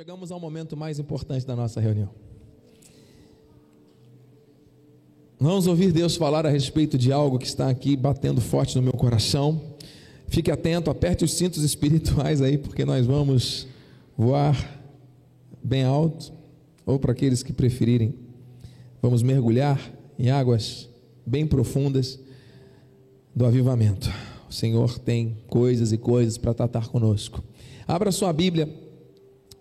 chegamos ao momento mais importante da nossa reunião. Vamos ouvir Deus falar a respeito de algo que está aqui batendo forte no meu coração. Fique atento, aperte os cintos espirituais aí, porque nós vamos voar bem alto, ou para aqueles que preferirem, vamos mergulhar em águas bem profundas do avivamento. O Senhor tem coisas e coisas para tratar conosco. Abra sua Bíblia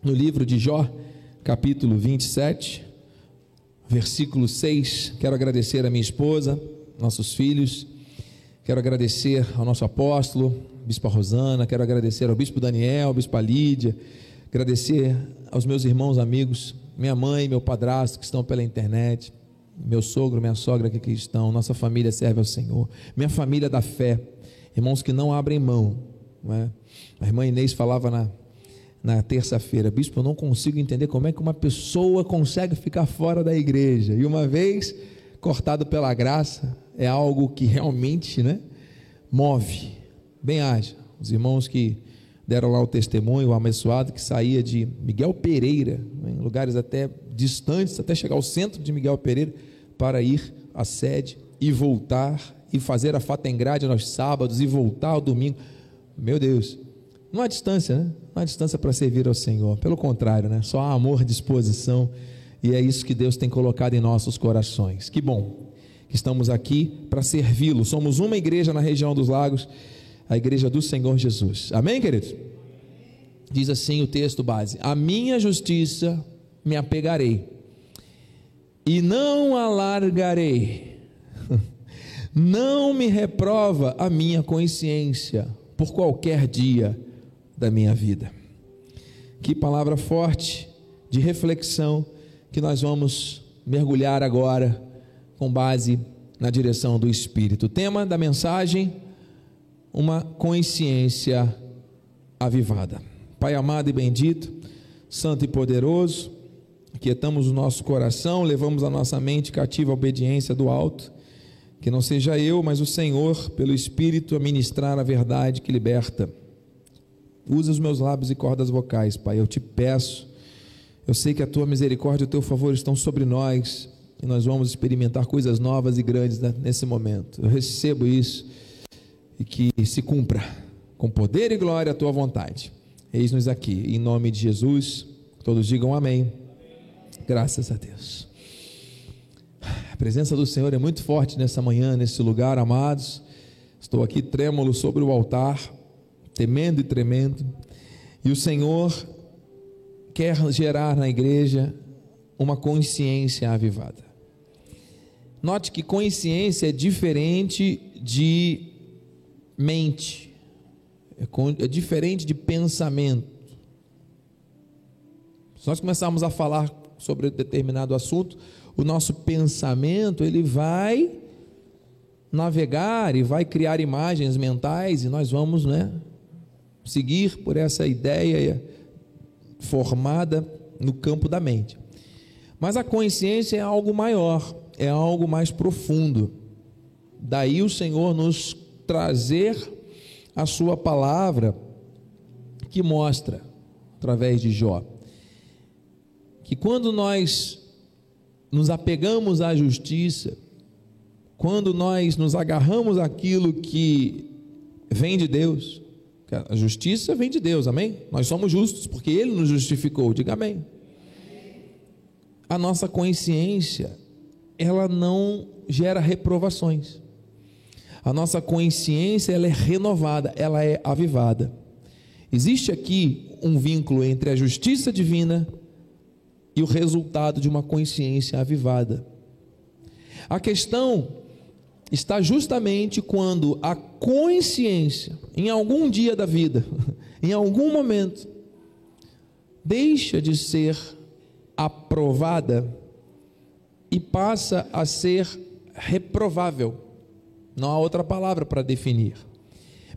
no livro de Jó, capítulo 27, versículo 6. Quero agradecer a minha esposa, nossos filhos, quero agradecer ao nosso apóstolo, Bispo Rosana, quero agradecer ao Bispo Daniel, Bispo Lídia, agradecer aos meus irmãos, amigos, minha mãe, meu padrasto que estão pela internet, meu sogro, minha sogra que aqui estão, nossa família serve ao Senhor, minha família da fé, irmãos que não abrem mão. Não é? A irmã Inês falava na, na terça-feira, bispo, eu não consigo entender como é que uma pessoa consegue ficar fora da igreja. E uma vez cortado pela graça, é algo que realmente né, move. Bem haja. Os irmãos que deram lá o testemunho, o abençoado que saía de Miguel Pereira, né, em lugares até distantes, até chegar ao centro de Miguel Pereira, para ir à sede e voltar e fazer a fatengrade nos sábados e voltar ao domingo. Meu Deus, não há distância, né? Não há distância para servir ao Senhor. Pelo contrário, né? Só há amor, disposição. E é isso que Deus tem colocado em nossos corações. Que bom que estamos aqui para servi-lo. Somos uma igreja na região dos lagos, a igreja do Senhor Jesus. Amém, queridos? Diz assim o texto base: A minha justiça me apegarei, e não alargarei. Não me reprova a minha consciência por qualquer dia da minha vida. Que palavra forte de reflexão que nós vamos mergulhar agora com base na direção do Espírito. O tema da mensagem: uma consciência avivada. Pai amado e bendito, santo e poderoso, quietamos o nosso coração, levamos a nossa mente cativa à obediência do alto. Que não seja eu, mas o Senhor, pelo Espírito, a ministrar a verdade que liberta Usa os meus lábios e cordas vocais, Pai. Eu te peço. Eu sei que a tua misericórdia e o teu favor estão sobre nós e nós vamos experimentar coisas novas e grandes nesse momento. Eu recebo isso e que se cumpra com poder e glória a tua vontade. Eis-nos aqui, em nome de Jesus. Todos digam amém. Graças a Deus. A presença do Senhor é muito forte nessa manhã, nesse lugar, amados. Estou aqui trêmulo sobre o altar temendo e tremendo. E o Senhor quer gerar na igreja uma consciência avivada. Note que consciência é diferente de mente, é, é diferente de pensamento. Se nós começarmos a falar sobre determinado assunto, o nosso pensamento ele vai navegar e vai criar imagens mentais e nós vamos, né, seguir por essa ideia formada no campo da mente. Mas a consciência é algo maior, é algo mais profundo. Daí o Senhor nos trazer a sua palavra que mostra através de Jó que quando nós nos apegamos à justiça, quando nós nos agarramos àquilo que vem de Deus, a justiça vem de Deus, amém? Nós somos justos porque Ele nos justificou, diga amém. A nossa consciência, ela não gera reprovações. A nossa consciência, ela é renovada, ela é avivada. Existe aqui um vínculo entre a justiça divina e o resultado de uma consciência avivada. A questão está justamente quando a consciência, em algum dia da vida, em algum momento, deixa de ser aprovada e passa a ser reprovável. Não há outra palavra para definir.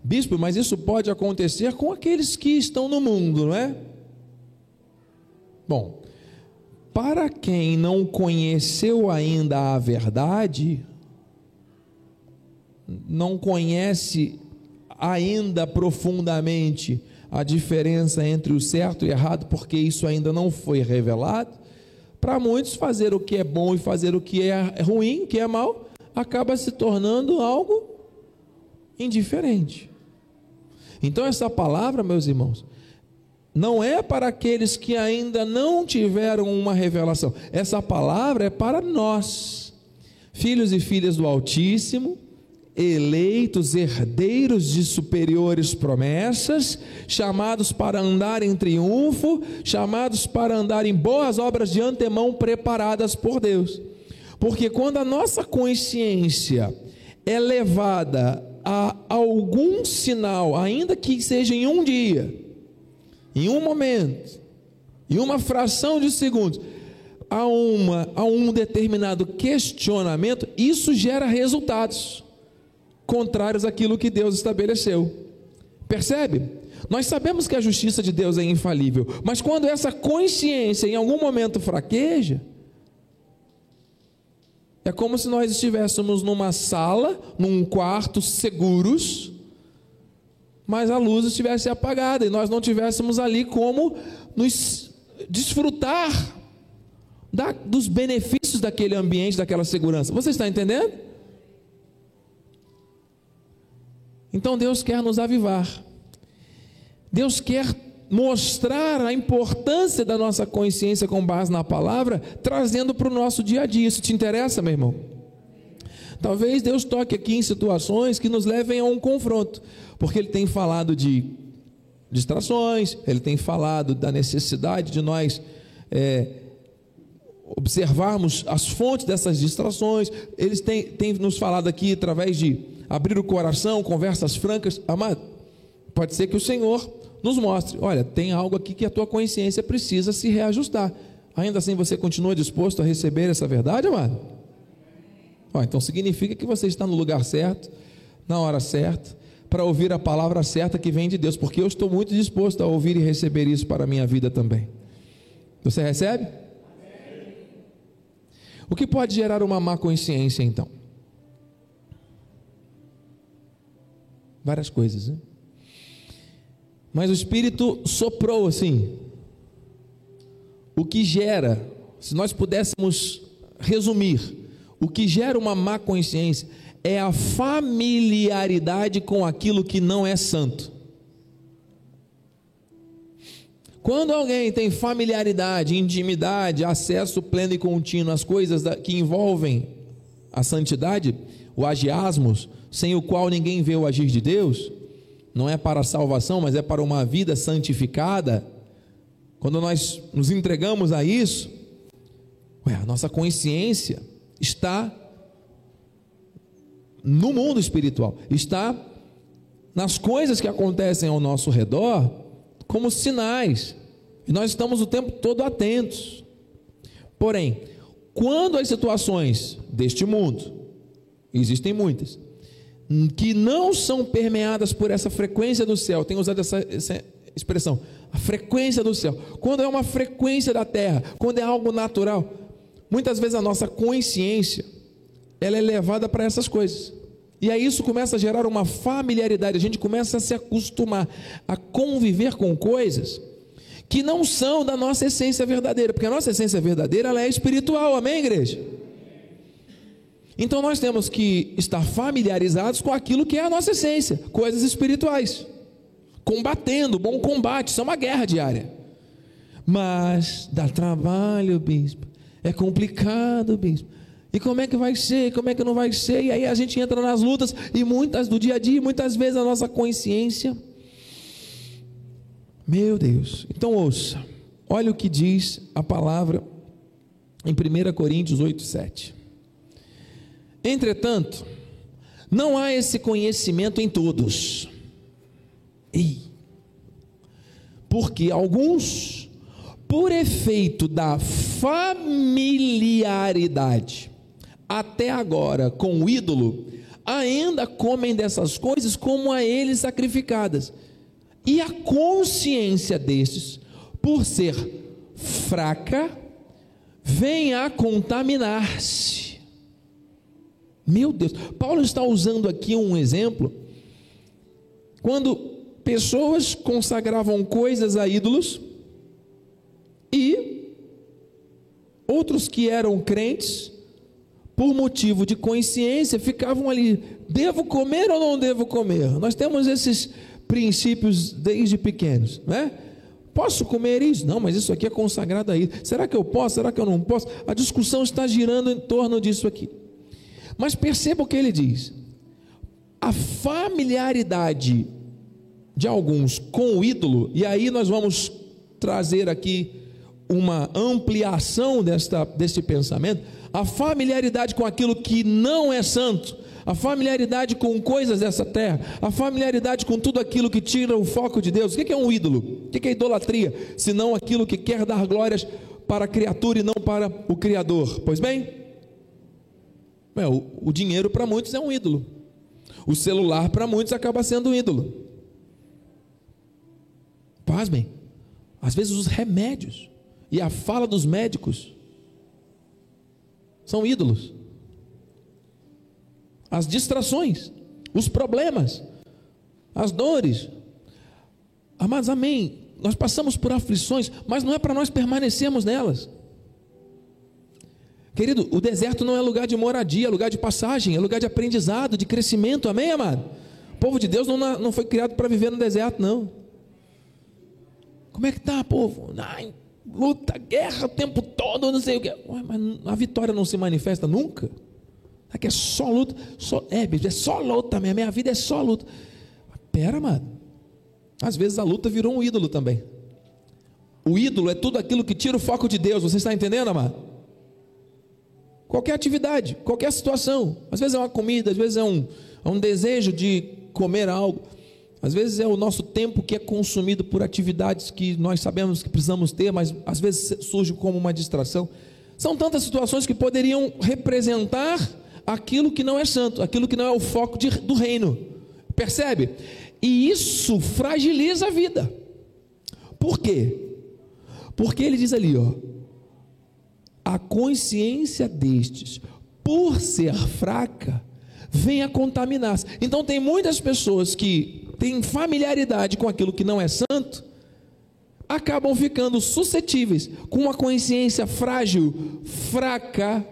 Bispo, mas isso pode acontecer com aqueles que estão no mundo, não é? Bom, para quem não conheceu ainda a verdade, não conhece ainda profundamente a diferença entre o certo e errado, porque isso ainda não foi revelado. Para muitos, fazer o que é bom e fazer o que é ruim, que é mal, acaba se tornando algo indiferente. Então, essa palavra, meus irmãos, não é para aqueles que ainda não tiveram uma revelação, essa palavra é para nós, filhos e filhas do Altíssimo, eleitos, herdeiros de superiores promessas, chamados para andar em triunfo, chamados para andar em boas obras de antemão preparadas por Deus. Porque quando a nossa consciência é levada a algum sinal, ainda que seja em um dia, em um momento, em uma fração de segundos, a, uma, a um determinado questionamento, isso gera resultados contrários àquilo que Deus estabeleceu. Percebe? Nós sabemos que a justiça de Deus é infalível, mas quando essa consciência em algum momento fraqueja, é como se nós estivéssemos numa sala, num quarto seguros, mas a luz estivesse apagada e nós não tivéssemos ali como nos desfrutar da, dos benefícios daquele ambiente, daquela segurança. Você está entendendo? Então Deus quer nos avivar. Deus quer mostrar a importância da nossa consciência com base na palavra, trazendo para o nosso dia a dia. Isso te interessa, meu irmão? Talvez Deus toque aqui em situações que nos levem a um confronto, porque Ele tem falado de distrações, Ele tem falado da necessidade de nós é, observarmos as fontes dessas distrações, Ele tem, tem nos falado aqui através de abrir o coração, conversas francas. Amado, pode ser que o Senhor nos mostre: olha, tem algo aqui que a tua consciência precisa se reajustar. Ainda assim você continua disposto a receber essa verdade, amado? então significa que você está no lugar certo, na hora certa, para ouvir a palavra certa que vem de Deus, porque eu estou muito disposto a ouvir e receber isso para a minha vida também. Você recebe? O que pode gerar uma má consciência então? Várias coisas, né? Mas o Espírito soprou assim. O que gera, se nós pudéssemos resumir, o que gera uma má consciência é a familiaridade com aquilo que não é santo. Quando alguém tem familiaridade, intimidade, acesso pleno e contínuo às coisas que envolvem a santidade, o agiasmos, sem o qual ninguém vê o agir de Deus, não é para a salvação, mas é para uma vida santificada. Quando nós nos entregamos a isso, ué, a nossa consciência está no mundo espiritual, está nas coisas que acontecem ao nosso redor como sinais. E nós estamos o tempo todo atentos. Porém, quando as situações deste mundo, existem muitas, que não são permeadas por essa frequência do céu, tenho usado essa, essa expressão, a frequência do céu. Quando é uma frequência da terra, quando é algo natural, Muitas vezes a nossa consciência ela é levada para essas coisas. E aí isso começa a gerar uma familiaridade, a gente começa a se acostumar a conviver com coisas que não são da nossa essência verdadeira, porque a nossa essência verdadeira ela é espiritual, amém, igreja? Então nós temos que estar familiarizados com aquilo que é a nossa essência, coisas espirituais, combatendo, bom combate, isso é uma guerra diária. Mas dá trabalho, bispo. É complicado, bispo. E como é que vai ser? Como é que não vai ser? E aí a gente entra nas lutas e muitas do dia a dia, muitas vezes a nossa consciência. Meu Deus. Então ouça. Olha o que diz a palavra em 1 Coríntios 8, 7. Entretanto, não há esse conhecimento em todos. Ei. Porque alguns por efeito da familiaridade até agora com o ídolo, ainda comem dessas coisas como a eles sacrificadas. E a consciência destes, por ser fraca, vem a contaminar-se. Meu Deus, Paulo está usando aqui um exemplo, quando pessoas consagravam coisas a ídolos e outros que eram crentes, por motivo de consciência, ficavam ali: devo comer ou não devo comer? Nós temos esses princípios desde pequenos, né? Posso comer isso? Não, mas isso aqui é consagrado a isso. Será que eu posso? Será que eu não posso? A discussão está girando em torno disso aqui. Mas perceba o que ele diz. A familiaridade de alguns com o ídolo, e aí nós vamos trazer aqui uma ampliação desta, deste pensamento, a familiaridade com aquilo que não é santo, a familiaridade com coisas dessa terra, a familiaridade com tudo aquilo que tira o foco de Deus. O que é um ídolo? O que é idolatria? Senão aquilo que quer dar glórias para a criatura e não para o Criador. Pois bem, o, o dinheiro para muitos é um ídolo, o celular para muitos acaba sendo um ídolo. Pasmem, às vezes os remédios e a fala dos médicos são ídolos as distrações, os problemas, as dores. Amados, amém. Nós passamos por aflições, mas não é para nós permanecermos nelas. Querido, o deserto não é lugar de moradia, é lugar de passagem, é lugar de aprendizado, de crescimento, amém, amado? O povo de Deus não, não foi criado para viver no deserto, não. Como é que tá, povo? Luta, guerra o tempo todo, não sei o que. Ué, mas a vitória não se manifesta nunca? Aqui é só luta. Só, é, é só luta mesmo. Minha vida é só luta. Pera, mano. Às vezes a luta virou um ídolo também. O ídolo é tudo aquilo que tira o foco de Deus. Você está entendendo, amado? Qualquer atividade, qualquer situação. Às vezes é uma comida, às vezes é um, é um desejo de comer algo. Às vezes é o nosso tempo que é consumido por atividades que nós sabemos que precisamos ter, mas às vezes surge como uma distração. São tantas situações que poderiam representar aquilo que não é santo, aquilo que não é o foco de, do reino. Percebe? E isso fragiliza a vida. Por quê? Porque ele diz ali, ó, a consciência destes, por ser fraca, vem a contaminar-se. Então tem muitas pessoas que têm familiaridade com aquilo que não é santo, acabam ficando suscetíveis, com uma consciência frágil, fraca,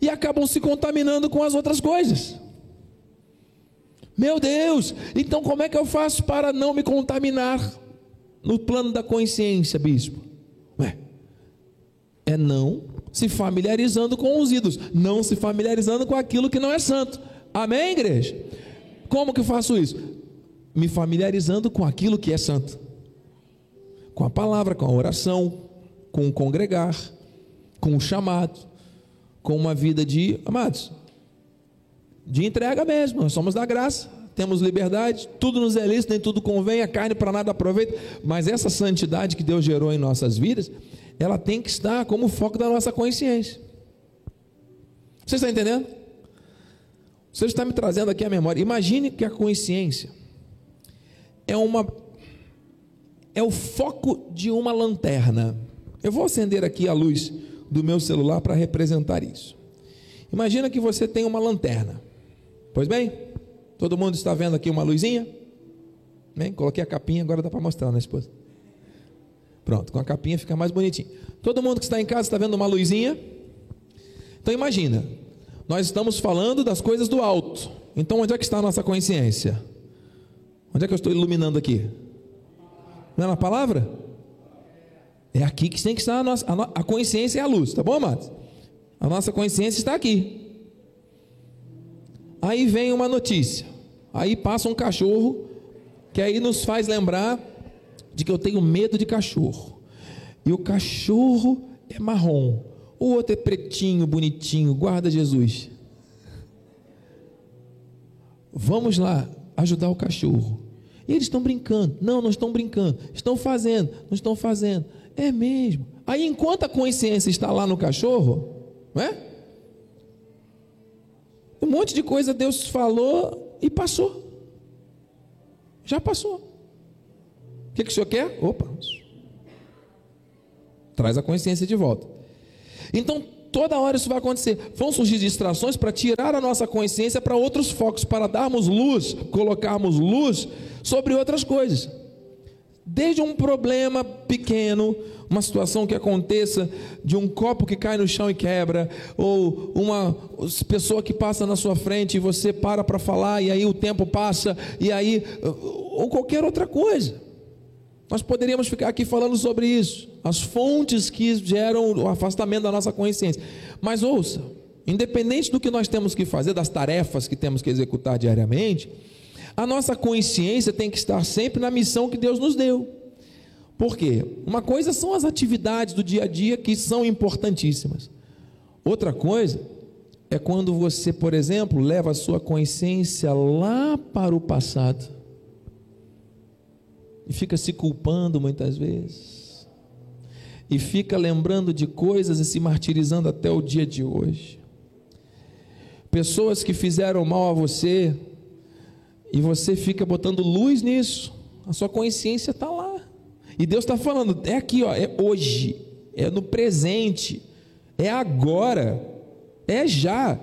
e acabam se contaminando com as outras coisas. Meu Deus, então como é que eu faço para não me contaminar no plano da consciência, bispo? Ué, é não se familiarizando com os ídolos, não se familiarizando com aquilo que não é santo. Amém, igreja? Como que eu faço isso? Me familiarizando com aquilo que é santo. Com a palavra, com a oração, com o congregar, com o chamado com uma vida de, amados, de entrega mesmo. Nós somos da graça, temos liberdade, tudo nos é lícito, nem tudo convém, a carne para nada aproveita, mas essa santidade que Deus gerou em nossas vidas, ela tem que estar como foco da nossa consciência. Você está entendendo? Você está me trazendo aqui a memória. Imagine que a consciência é uma é o foco de uma lanterna. Eu vou acender aqui a luz do meu celular para representar isso. Imagina que você tem uma lanterna. Pois bem, todo mundo está vendo aqui uma luzinha? Bem, coloquei a capinha, agora dá para mostrar, né, esposa? Pronto, com a capinha fica mais bonitinho. Todo mundo que está em casa está vendo uma luzinha? Então imagina, nós estamos falando das coisas do alto. Então onde é que está a nossa consciência? Onde é que eu estou iluminando aqui? Não é na palavra? É aqui que tem que estar a nossa a, consciência e a luz, tá bom, amados? A nossa consciência está aqui. Aí vem uma notícia. Aí passa um cachorro que aí nos faz lembrar de que eu tenho medo de cachorro. E o cachorro é marrom. O outro é pretinho, bonitinho. Guarda Jesus. Vamos lá ajudar o cachorro. E eles estão brincando. Não, não estão brincando. Estão fazendo, não estão fazendo. É mesmo. Aí, enquanto a consciência está lá no cachorro, não é? Um monte de coisa Deus falou e passou. Já passou. O que, que o senhor quer? Opa. Traz a consciência de volta. Então, toda hora isso vai acontecer. Vão surgir distrações para tirar a nossa consciência para outros focos, para darmos luz, colocarmos luz sobre outras coisas. Desde um problema pequeno, uma situação que aconteça de um copo que cai no chão e quebra, ou uma pessoa que passa na sua frente e você para para falar e aí o tempo passa e aí ou qualquer outra coisa. Nós poderíamos ficar aqui falando sobre isso, as fontes que geram o afastamento da nossa consciência. Mas ouça, independente do que nós temos que fazer, das tarefas que temos que executar diariamente, a nossa consciência tem que estar sempre na missão que Deus nos deu. Por quê? Uma coisa são as atividades do dia a dia que são importantíssimas. Outra coisa é quando você, por exemplo, leva a sua consciência lá para o passado e fica se culpando muitas vezes, e fica lembrando de coisas e se martirizando até o dia de hoje. Pessoas que fizeram mal a você, e você fica botando luz nisso, a sua consciência está lá. E Deus está falando, é aqui, ó, é hoje, é no presente, é agora, é já.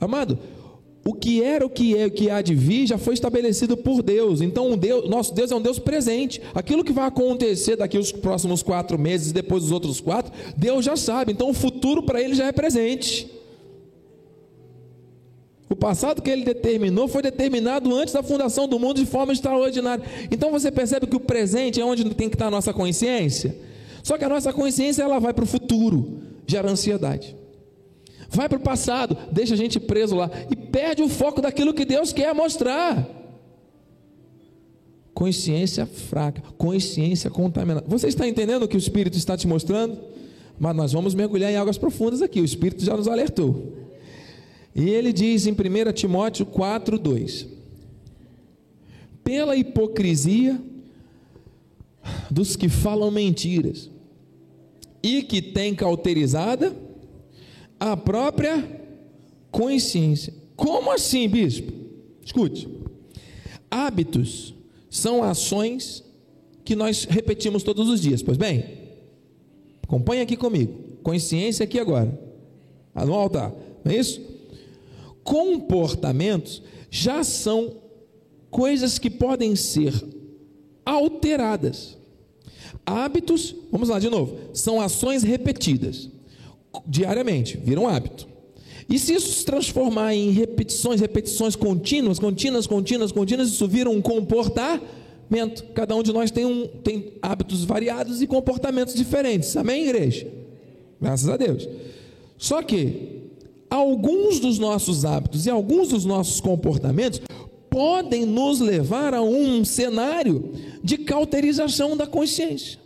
Amado, o que era, o que é, o que há de vir já foi estabelecido por Deus. Então, Deus, nosso Deus é um Deus presente. Aquilo que vai acontecer daqui os próximos quatro meses, depois dos outros quatro, Deus já sabe. Então, o futuro para ele já é presente. O passado que ele determinou foi determinado antes da fundação do mundo de forma extraordinária. Então você percebe que o presente é onde tem que estar a nossa consciência. Só que a nossa consciência ela vai para o futuro, gera ansiedade. Vai para o passado, deixa a gente preso lá e perde o foco daquilo que Deus quer mostrar. Consciência fraca, consciência contaminada. Você está entendendo o que o Espírito está te mostrando? Mas nós vamos mergulhar em águas profundas aqui. O Espírito já nos alertou. E ele diz em 1 Timóteo 4, 2: Pela hipocrisia dos que falam mentiras e que têm cauterizada a própria consciência. Como assim, bispo? Escute. Hábitos são ações que nós repetimos todos os dias. Pois bem, acompanhe aqui comigo. Consciência aqui agora. No altar, não é isso? comportamentos já são coisas que podem ser alteradas. Hábitos, vamos lá de novo, são ações repetidas diariamente, viram hábito. E se isso se transformar em repetições, repetições contínuas, contínuas, contínuas, contínuas, isso vira um comportamento. Cada um de nós tem, um, tem hábitos variados e comportamentos diferentes. Amém, igreja? Graças a Deus. Só que alguns dos nossos hábitos e alguns dos nossos comportamentos podem nos levar a um cenário de cauterização da consciência.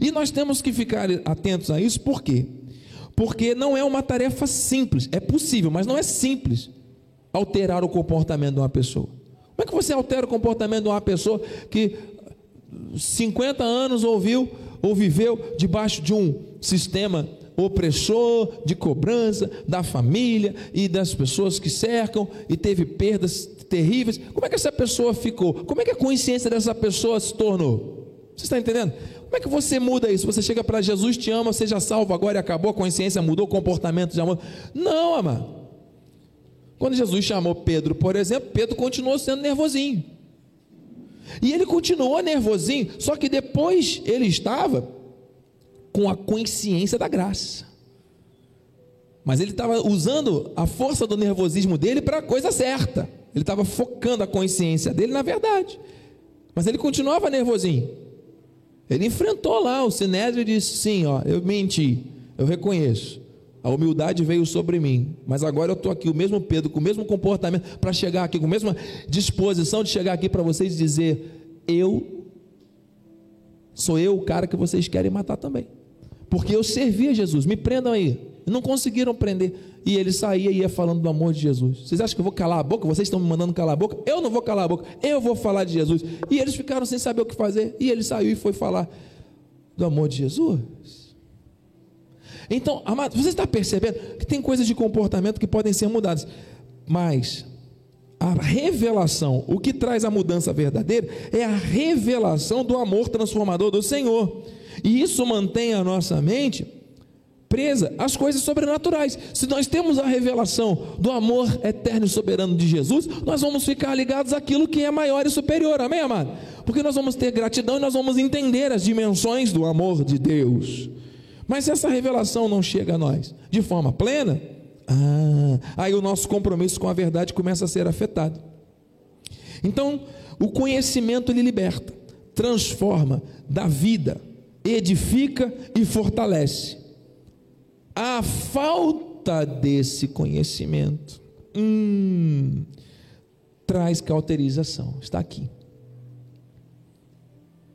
E nós temos que ficar atentos a isso, por quê? Porque não é uma tarefa simples, é possível, mas não é simples alterar o comportamento de uma pessoa. Como é que você altera o comportamento de uma pessoa que 50 anos ouviu ou viveu debaixo de um sistema opressor, de cobrança da família e das pessoas que cercam e teve perdas terríveis. Como é que essa pessoa ficou? Como é que a consciência dessa pessoa se tornou? Você está entendendo? Como é que você muda isso? Você chega para Jesus, te ama, seja salvo agora e acabou, a consciência mudou, o comportamento de amor. Não, amado. Quando Jesus chamou Pedro, por exemplo, Pedro continuou sendo nervosinho. E ele continuou nervosinho, só que depois ele estava com a consciência da graça. Mas ele estava usando a força do nervosismo dele para a coisa certa. Ele estava focando a consciência dele na verdade. Mas ele continuava nervosinho. Ele enfrentou lá o sinédrio e disse: Sim, ó, eu menti, eu reconheço. A humildade veio sobre mim, mas agora eu estou aqui, o mesmo Pedro, com o mesmo comportamento, para chegar aqui, com a mesma disposição de chegar aqui para vocês e dizer: Eu sou eu o cara que vocês querem matar também porque eu servia Jesus, me prendam aí. Não conseguiram prender. E ele saía e ia falando do amor de Jesus. Vocês acham que eu vou calar a boca? Vocês estão me mandando calar a boca? Eu não vou calar a boca, eu vou falar de Jesus. E eles ficaram sem saber o que fazer. E ele saiu e foi falar do amor de Jesus. Então, amado, você está percebendo que tem coisas de comportamento que podem ser mudadas, mas a revelação, o que traz a mudança verdadeira, é a revelação do amor transformador do Senhor. E isso mantém a nossa mente presa às coisas sobrenaturais. Se nós temos a revelação do amor eterno e soberano de Jesus, nós vamos ficar ligados àquilo que é maior e superior. Amém, amado? Porque nós vamos ter gratidão e nós vamos entender as dimensões do amor de Deus. Mas se essa revelação não chega a nós de forma plena, ah, aí o nosso compromisso com a verdade começa a ser afetado. Então, o conhecimento ele liberta, transforma, dá vida, edifica e fortalece. A falta desse conhecimento hum, traz cauterização. Está aqui.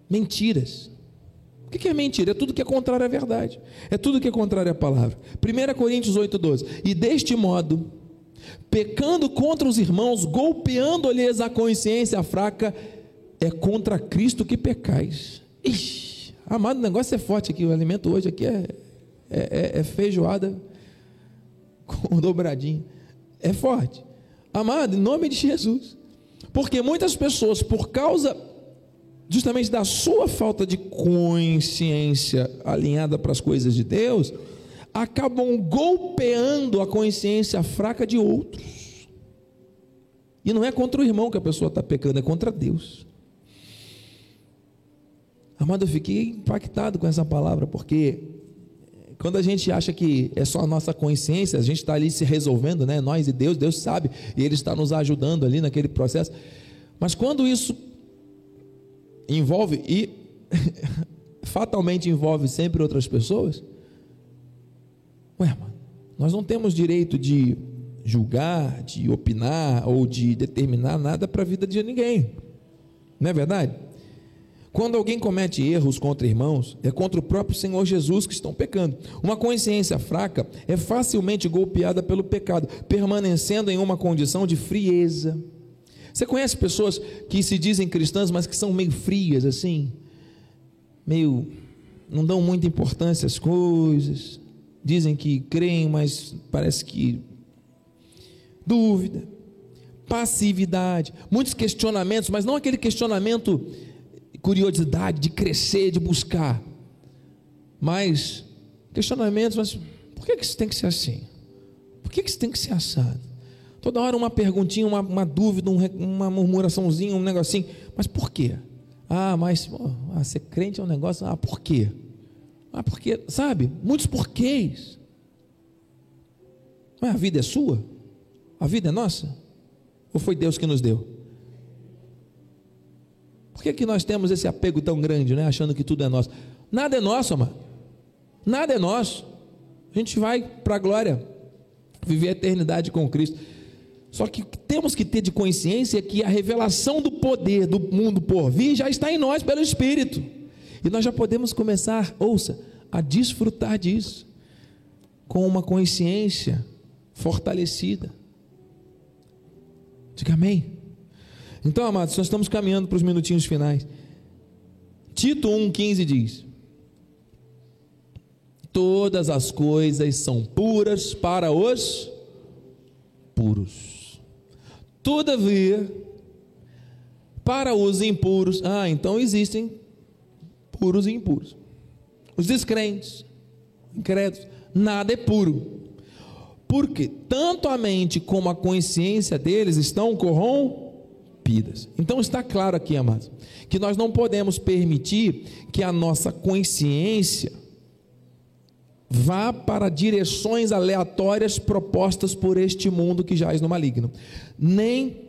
Mentiras. O que é mentira? É tudo que é contrário à verdade. É tudo que é contrário à palavra. 1 Coríntios 8,12. E deste modo, pecando contra os irmãos, golpeando-lhes a consciência fraca, é contra Cristo que pecais. Ixi, amado, o negócio é forte aqui. O alimento hoje aqui é, é, é, é feijoada com dobradinho. É forte. Amado, em nome de Jesus. Porque muitas pessoas, por causa justamente da sua falta de consciência alinhada para as coisas de Deus, acabam golpeando a consciência fraca de outros. E não é contra o irmão que a pessoa está pecando, é contra Deus. Amado, eu fiquei impactado com essa palavra, porque quando a gente acha que é só a nossa consciência, a gente está ali se resolvendo, né? Nós e Deus, Deus sabe, e Ele está nos ajudando ali naquele processo. Mas quando isso envolve e fatalmente envolve sempre outras pessoas, ué, mano, nós não temos direito de julgar, de opinar ou de determinar nada para a vida de ninguém, não é verdade? Quando alguém comete erros contra irmãos, é contra o próprio Senhor Jesus que estão pecando. Uma consciência fraca é facilmente golpeada pelo pecado, permanecendo em uma condição de frieza você conhece pessoas que se dizem cristãs, mas que são meio frias assim? Meio. não dão muita importância às coisas. Dizem que creem, mas parece que. dúvida, passividade, muitos questionamentos, mas não aquele questionamento, curiosidade de crescer, de buscar. Mas questionamentos, mas por que isso tem que ser assim? Por que isso tem que ser assado? Toda hora uma perguntinha, uma, uma dúvida, um, uma murmuraçãozinha, um negocinho. Mas por quê? Ah, mas ah, ser crente é um negócio. Ah, por quê? Ah, porque, sabe? Muitos porquês. Mas a vida é sua? A vida é nossa? Ou foi Deus que nos deu? Que, que nós temos esse apego tão grande, né? Achando que tudo é nosso? Nada é nosso, amado. Nada é nosso. A gente vai para a glória, viver a eternidade com Cristo. Só que temos que ter de consciência que a revelação do poder do mundo por vir já está em nós pelo Espírito. E nós já podemos começar, ouça, a desfrutar disso com uma consciência fortalecida. Diga amém. Então, amados, nós estamos caminhando para os minutinhos finais. Tito 1,15 diz: Todas as coisas são puras para os puros Todavia, para os impuros, ah, então existem puros e impuros. Os descrentes, incrédulos, nada é puro. Porque tanto a mente como a consciência deles estão corrompidas. Então está claro aqui, amados, que nós não podemos permitir que a nossa consciência vá para direções aleatórias propostas por este mundo que jaz no maligno, nem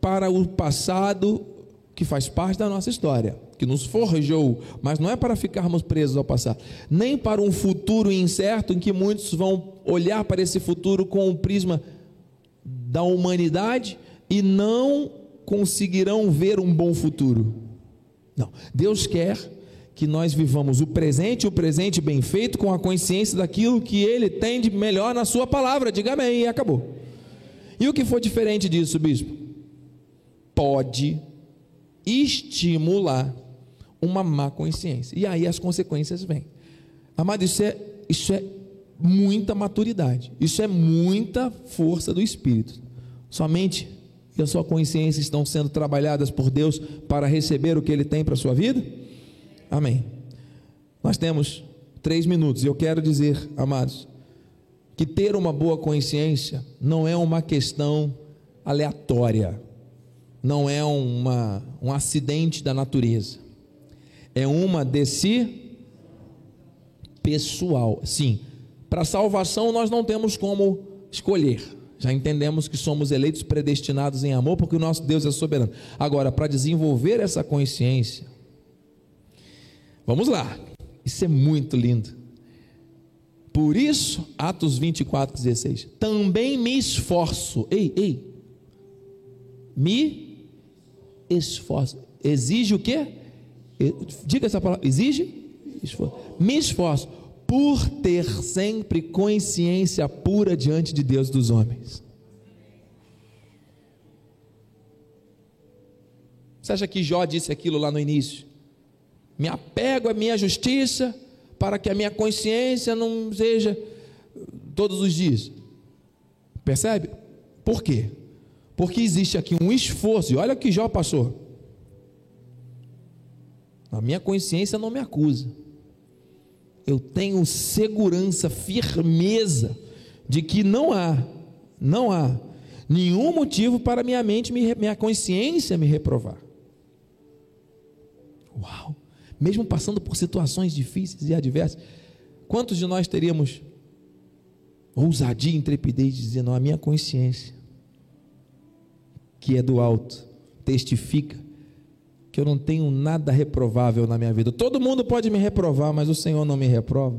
para o passado que faz parte da nossa história, que nos forjou, mas não é para ficarmos presos ao passado, nem para um futuro incerto em que muitos vão olhar para esse futuro com o prisma da humanidade e não conseguirão ver um bom futuro. Não, Deus quer que nós vivamos o presente, o presente bem feito, com a consciência daquilo que Ele tem de melhor na Sua palavra. Diga amém e acabou. E o que for diferente disso, bispo? Pode estimular uma má consciência. E aí as consequências vêm. Amado, isso é, isso é muita maturidade. Isso é muita força do Espírito. Somente e a sua consciência estão sendo trabalhadas por Deus para receber o que Ele tem para a sua vida? Amém. Nós temos três minutos. E eu quero dizer, amados, que ter uma boa consciência não é uma questão aleatória, não é uma, um acidente da natureza, é uma de si pessoal. Sim, para salvação nós não temos como escolher. Já entendemos que somos eleitos predestinados em amor, porque o nosso Deus é soberano. Agora, para desenvolver essa consciência, vamos lá, isso é muito lindo. Por isso, Atos 24, 16. Também me esforço. Ei, ei. Me esforço. Exige o quê? Diga essa palavra. Exige? Esforço. Me esforço por ter sempre consciência pura diante de Deus dos homens. Você acha que Jó disse aquilo lá no início? Me apego à minha justiça para que a minha consciência não seja todos os dias. Percebe? Por quê? Porque existe aqui um esforço, e olha o que Jó passou. A minha consciência não me acusa eu tenho segurança, firmeza de que não há, não há nenhum motivo para minha mente, minha consciência me reprovar. Uau! Mesmo passando por situações difíceis e adversas, quantos de nós teríamos ousadia intrepidez de dizer, não, a minha consciência, que é do alto, testifica que eu não tenho nada reprovável na minha vida. Todo mundo pode me reprovar, mas o Senhor não me reprova.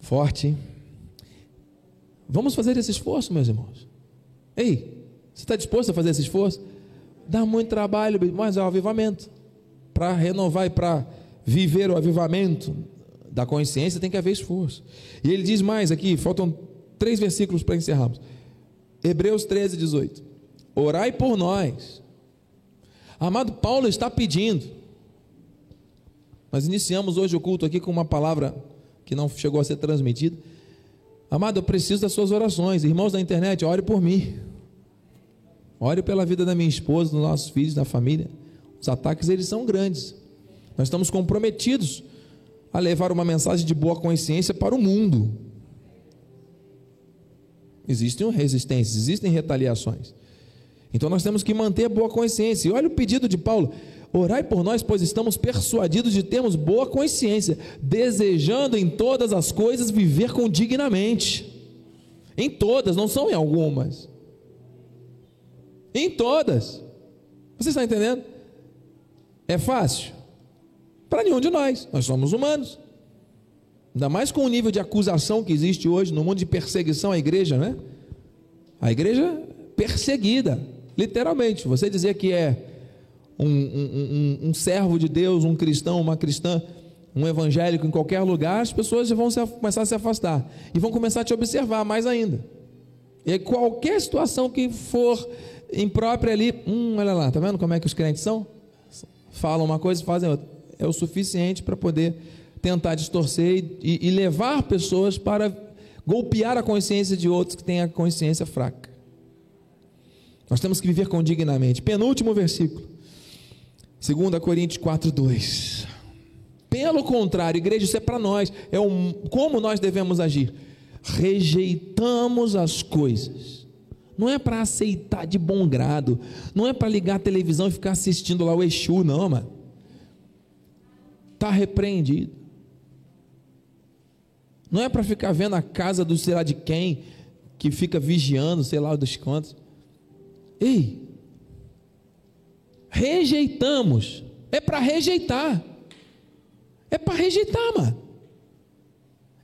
Forte. Hein? Vamos fazer esse esforço, meus irmãos. Ei, você está disposto a fazer esse esforço? Dá muito trabalho, mas é o avivamento. Para renovar e para viver o avivamento da consciência tem que haver esforço. E ele diz mais aqui, faltam três versículos para encerrarmos. Hebreus 13, 18. Orai por nós Amado Paulo está pedindo. Nós iniciamos hoje o culto aqui com uma palavra que não chegou a ser transmitida. Amado, eu preciso das suas orações. Irmãos da internet, ore por mim. Ore pela vida da minha esposa, dos nossos filhos, da família. Os ataques eles são grandes. Nós estamos comprometidos a levar uma mensagem de boa consciência para o mundo. Existem resistências, existem retaliações. Então nós temos que manter boa consciência. E olha o pedido de Paulo: orai por nós, pois estamos persuadidos de termos boa consciência, desejando em todas as coisas viver com dignamente. Em todas, não são em algumas. Em todas. Você está entendendo? É fácil? Para nenhum de nós. Nós somos humanos. Ainda mais com o nível de acusação que existe hoje no mundo de perseguição à igreja, né? A igreja perseguida. Literalmente, você dizer que é um, um, um, um servo de Deus, um cristão, uma cristã, um evangélico em qualquer lugar, as pessoas vão se, começar a se afastar e vão começar a te observar mais ainda. E qualquer situação que for imprópria ali, hum, olha lá, tá vendo como é que os crentes são? Falam uma coisa e fazem outra. É o suficiente para poder tentar distorcer e, e levar pessoas para golpear a consciência de outros que têm a consciência fraca. Nós temos que viver com dignamente. Penúltimo versículo. 2 Coríntios 4, 2. Pelo contrário, igreja, isso é para nós. É um, como nós devemos agir. Rejeitamos as coisas. Não é para aceitar de bom grado. Não é para ligar a televisão e ficar assistindo lá o Exu, não, mano. Está repreendido. Não é para ficar vendo a casa do sei lá de quem, que fica vigiando, sei lá dos quantos. Ei, rejeitamos, é para rejeitar, é para rejeitar, mano.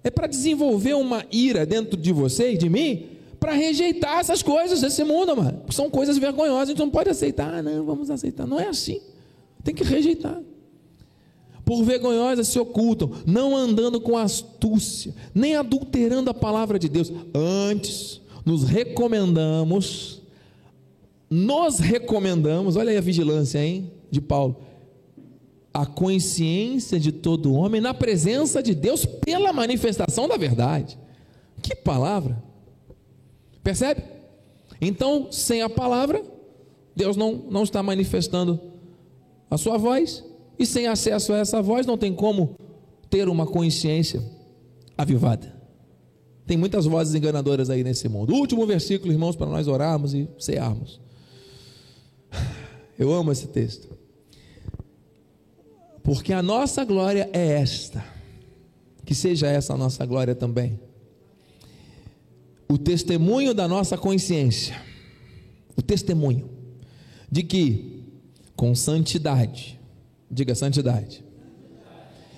É para desenvolver uma ira dentro de você e de mim, para rejeitar essas coisas desse mundo, mano. São coisas vergonhosas, a gente não pode aceitar, ah, não, vamos aceitar. Não é assim. Tem que rejeitar. Por vergonhosas se ocultam, não andando com astúcia, nem adulterando a palavra de Deus. Antes, nos recomendamos nos recomendamos, olha aí a vigilância, hein, de Paulo, a consciência de todo homem na presença de Deus pela manifestação da verdade. Que palavra! Percebe? Então, sem a palavra, Deus não, não está manifestando a sua voz, E sem acesso a essa voz, não tem como ter uma consciência avivada. Tem muitas vozes enganadoras aí nesse mundo. Último versículo, irmãos, para nós orarmos e cearmos. Eu amo esse texto. Porque a nossa glória é esta. Que seja essa a nossa glória também. O testemunho da nossa consciência. O testemunho de que com santidade, diga santidade,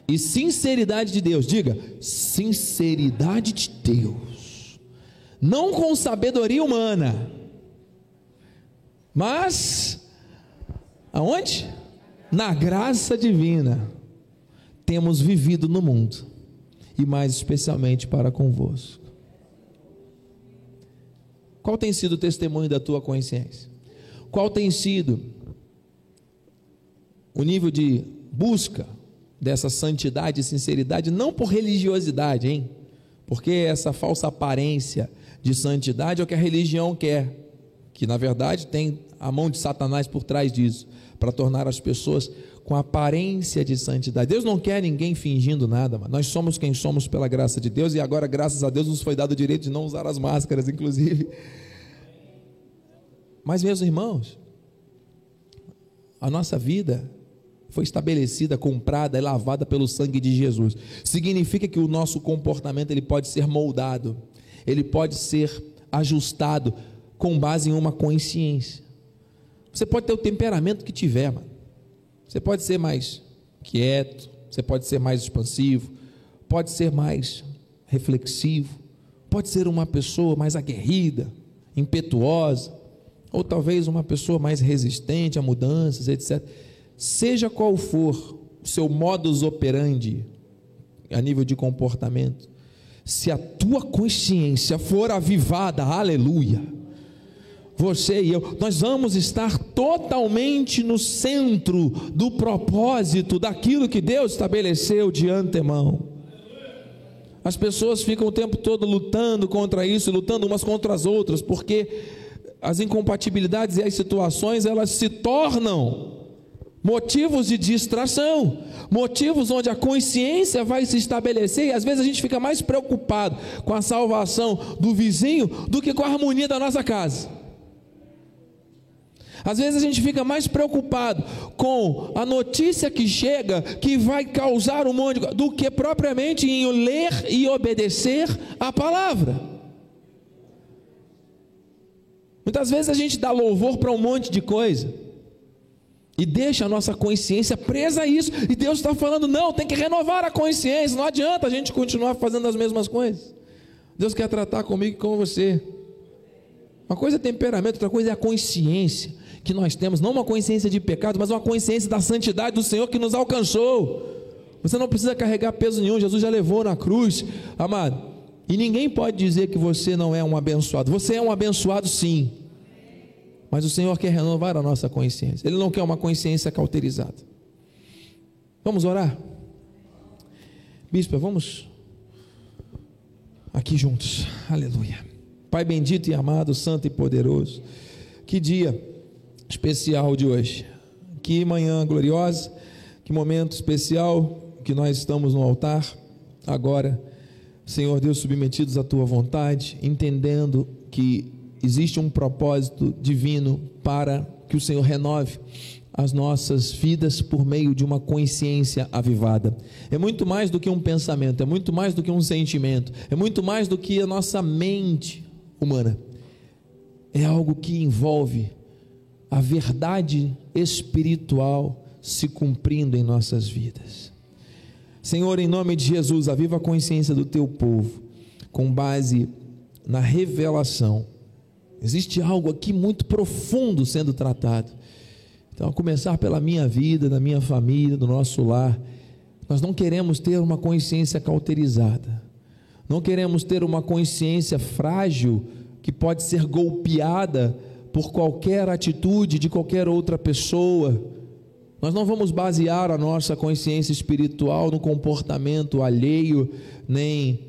e sinceridade de Deus, diga sinceridade de Deus, não com sabedoria humana, mas aonde? Na graça divina, temos vivido no mundo, e mais especialmente para convosco. Qual tem sido o testemunho da tua consciência? Qual tem sido o nível de busca dessa santidade e sinceridade, não por religiosidade, hein? Porque essa falsa aparência de santidade é o que a religião quer, que na verdade tem a mão de Satanás por trás disso, para tornar as pessoas com aparência de santidade. Deus não quer ninguém fingindo nada, mano. nós somos quem somos pela graça de Deus e agora, graças a Deus, nos foi dado o direito de não usar as máscaras, inclusive. Mas, meus irmãos, a nossa vida foi estabelecida, comprada e lavada pelo sangue de Jesus. Significa que o nosso comportamento ele pode ser moldado, ele pode ser ajustado com base em uma consciência. Você pode ter o temperamento que tiver, mano. Você pode ser mais quieto, você pode ser mais expansivo, pode ser mais reflexivo, pode ser uma pessoa mais aguerrida, impetuosa, ou talvez uma pessoa mais resistente a mudanças, etc. Seja qual for o seu modus operandi a nível de comportamento, se a tua consciência for avivada, aleluia, você e eu, nós vamos estar totalmente no centro do propósito daquilo que Deus estabeleceu de antemão. As pessoas ficam o tempo todo lutando contra isso, lutando umas contra as outras, porque as incompatibilidades e as situações elas se tornam motivos de distração, motivos onde a consciência vai se estabelecer e às vezes a gente fica mais preocupado com a salvação do vizinho do que com a harmonia da nossa casa. Às vezes a gente fica mais preocupado com a notícia que chega, que vai causar um monte de, do que propriamente em ler e obedecer a palavra. Muitas vezes a gente dá louvor para um monte de coisa e deixa a nossa consciência presa a isso. E Deus está falando: não, tem que renovar a consciência. Não adianta a gente continuar fazendo as mesmas coisas. Deus quer tratar comigo e com você. Uma coisa é temperamento, outra coisa é a consciência que nós temos, não uma consciência de pecado, mas uma consciência da santidade do Senhor que nos alcançou. Você não precisa carregar peso nenhum, Jesus já levou na cruz, amado. E ninguém pode dizer que você não é um abençoado. Você é um abençoado sim. Mas o Senhor quer renovar a nossa consciência. Ele não quer uma consciência cauterizada. Vamos orar? Bispo, vamos aqui juntos. Aleluia. Pai bendito e amado, santo e poderoso. Que dia especial de hoje. Que manhã gloriosa. Que momento especial que nós estamos no altar agora. Senhor Deus, submetidos à tua vontade, entendendo que existe um propósito divino para que o Senhor renove as nossas vidas por meio de uma consciência avivada. É muito mais do que um pensamento, é muito mais do que um sentimento, é muito mais do que a nossa mente humana. É algo que envolve a verdade espiritual se cumprindo em nossas vidas. Senhor, em nome de Jesus, aviva a consciência do teu povo com base na revelação Existe algo aqui muito profundo sendo tratado. Então, a começar pela minha vida, da minha família, do nosso lar, nós não queremos ter uma consciência cauterizada. Não queremos ter uma consciência frágil que pode ser golpeada por qualquer atitude de qualquer outra pessoa. Nós não vamos basear a nossa consciência espiritual no comportamento alheio, nem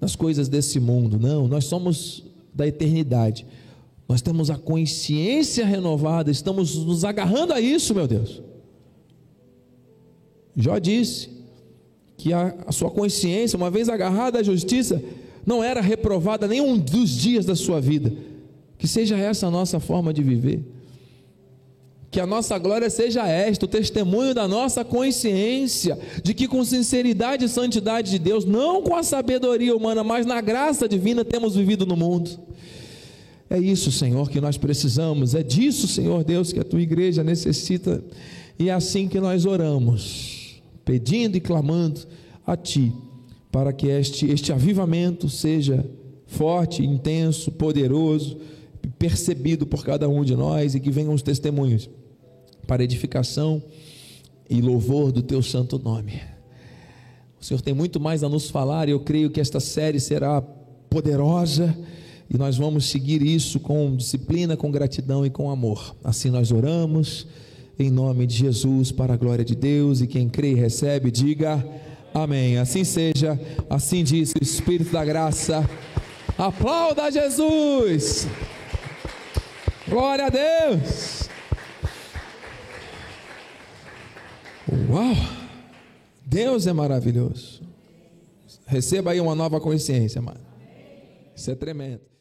nas coisas desse mundo. Não, nós somos da eternidade. Nós temos a consciência renovada, estamos nos agarrando a isso, meu Deus. Jó disse que a, a sua consciência, uma vez agarrada à justiça, não era reprovada nenhum dos dias da sua vida. Que seja essa a nossa forma de viver. Que a nossa glória seja esta, o testemunho da nossa consciência, de que com sinceridade e santidade de Deus, não com a sabedoria humana, mas na graça divina, temos vivido no mundo. É isso, Senhor, que nós precisamos, é disso, Senhor Deus, que a tua igreja necessita, e é assim que nós oramos, pedindo e clamando a Ti, para que este, este avivamento seja forte, intenso, poderoso, percebido por cada um de nós e que venham os testemunhos para edificação e louvor do Teu santo nome. O Senhor tem muito mais a nos falar e eu creio que esta série será poderosa e nós vamos seguir isso com disciplina, com gratidão e com amor. Assim nós oramos em nome de Jesus para a glória de Deus e quem crê e recebe diga amém. Assim seja, assim diz o Espírito da graça. Aplauda Jesus. Glória a Deus. Uau! Deus é maravilhoso. Receba aí uma nova consciência, mano. Isso é tremendo.